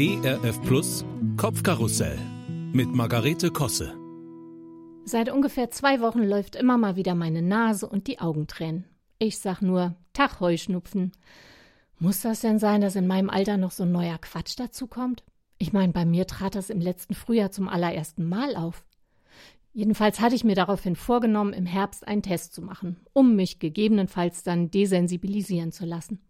ERF Plus Kopfkarussell mit Margarete Kosse. Seit ungefähr zwei Wochen läuft immer mal wieder meine Nase und die Augen tränen. Ich sag nur Tag Heuschnupfen. Muss das denn sein, dass in meinem Alter noch so ein neuer Quatsch dazukommt? Ich meine, bei mir trat das im letzten Frühjahr zum allerersten Mal auf. Jedenfalls hatte ich mir daraufhin vorgenommen, im Herbst einen Test zu machen, um mich gegebenenfalls dann desensibilisieren zu lassen.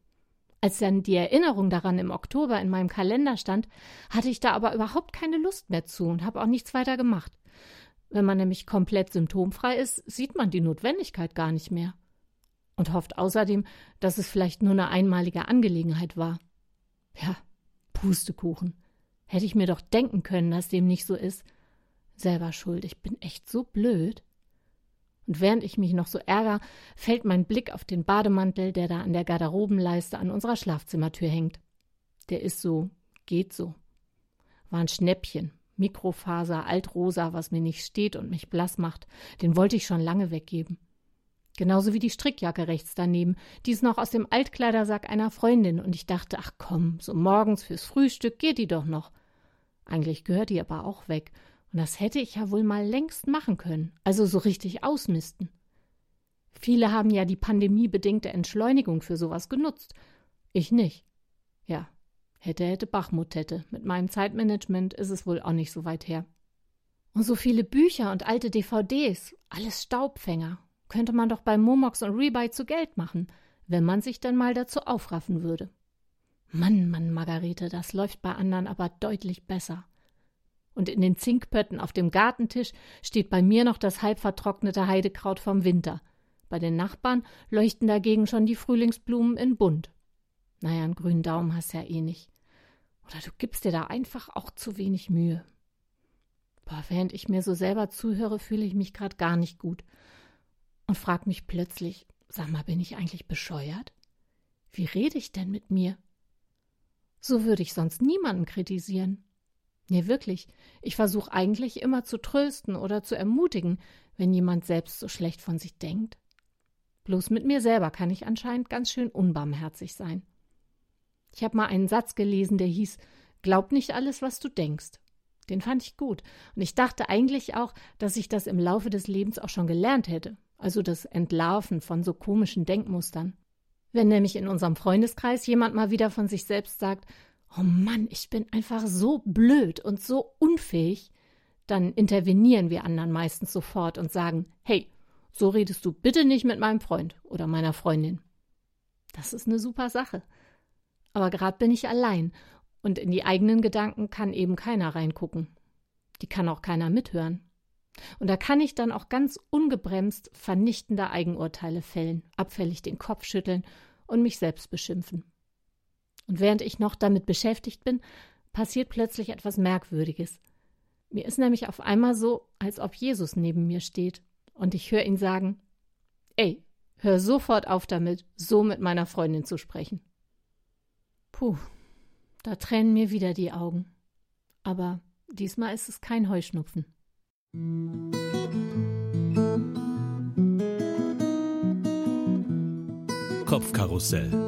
Als dann die Erinnerung daran im Oktober in meinem Kalender stand, hatte ich da aber überhaupt keine Lust mehr zu und habe auch nichts weiter gemacht. Wenn man nämlich komplett symptomfrei ist, sieht man die Notwendigkeit gar nicht mehr. Und hofft außerdem, dass es vielleicht nur eine einmalige Angelegenheit war. Ja, Pustekuchen. Hätte ich mir doch denken können, dass dem nicht so ist. Selber schuld, ich bin echt so blöd. Und während ich mich noch so ärger, fällt mein Blick auf den Bademantel, der da an der Garderobenleiste an unserer Schlafzimmertür hängt. Der ist so, geht so. War ein Schnäppchen, Mikrofaser, altrosa, was mir nicht steht und mich blass macht. Den wollte ich schon lange weggeben. Genauso wie die Strickjacke rechts daneben. Die ist noch aus dem Altkleidersack einer Freundin und ich dachte, ach komm, so morgens fürs Frühstück geht die doch noch. Eigentlich gehört die aber auch weg und das hätte ich ja wohl mal längst machen können, also so richtig ausmisten. Viele haben ja die pandemiebedingte Entschleunigung für sowas genutzt. Ich nicht. Ja, hätte, hätte Bachmut hätte. Mit meinem Zeitmanagement ist es wohl auch nicht so weit her. Und so viele Bücher und alte DVDs, alles Staubfänger. Könnte man doch bei Momox und Rebuy zu Geld machen, wenn man sich dann mal dazu aufraffen würde. Mann, Mann, Margarete, das läuft bei anderen aber deutlich besser und in den Zinkpötten auf dem Gartentisch steht bei mir noch das halb vertrocknete Heidekraut vom Winter. Bei den Nachbarn leuchten dagegen schon die Frühlingsblumen in bunt. Naja, einen grünen Daumen hast ja eh nicht. Oder du gibst dir da einfach auch zu wenig Mühe. Boah, während ich mir so selber zuhöre, fühle ich mich gerade gar nicht gut und frag mich plötzlich, sag mal, bin ich eigentlich bescheuert? Wie rede ich denn mit mir? So würde ich sonst niemanden kritisieren. Nee, wirklich. Ich versuche eigentlich immer zu trösten oder zu ermutigen, wenn jemand selbst so schlecht von sich denkt. Bloß mit mir selber kann ich anscheinend ganz schön unbarmherzig sein. Ich habe mal einen Satz gelesen, der hieß Glaub nicht alles, was du denkst. Den fand ich gut, und ich dachte eigentlich auch, dass ich das im Laufe des Lebens auch schon gelernt hätte, also das Entlarven von so komischen Denkmustern. Wenn nämlich in unserem Freundeskreis jemand mal wieder von sich selbst sagt, oh Mann, ich bin einfach so blöd und so unfähig, dann intervenieren wir anderen meistens sofort und sagen, hey, so redest du bitte nicht mit meinem Freund oder meiner Freundin. Das ist eine super Sache. Aber gerade bin ich allein und in die eigenen Gedanken kann eben keiner reingucken. Die kann auch keiner mithören. Und da kann ich dann auch ganz ungebremst vernichtende Eigenurteile fällen, abfällig den Kopf schütteln und mich selbst beschimpfen. Und während ich noch damit beschäftigt bin, passiert plötzlich etwas Merkwürdiges. Mir ist nämlich auf einmal so, als ob Jesus neben mir steht, und ich höre ihn sagen Ey, hör sofort auf damit, so mit meiner Freundin zu sprechen. Puh, da tränen mir wieder die Augen. Aber diesmal ist es kein Heuschnupfen. Kopfkarussell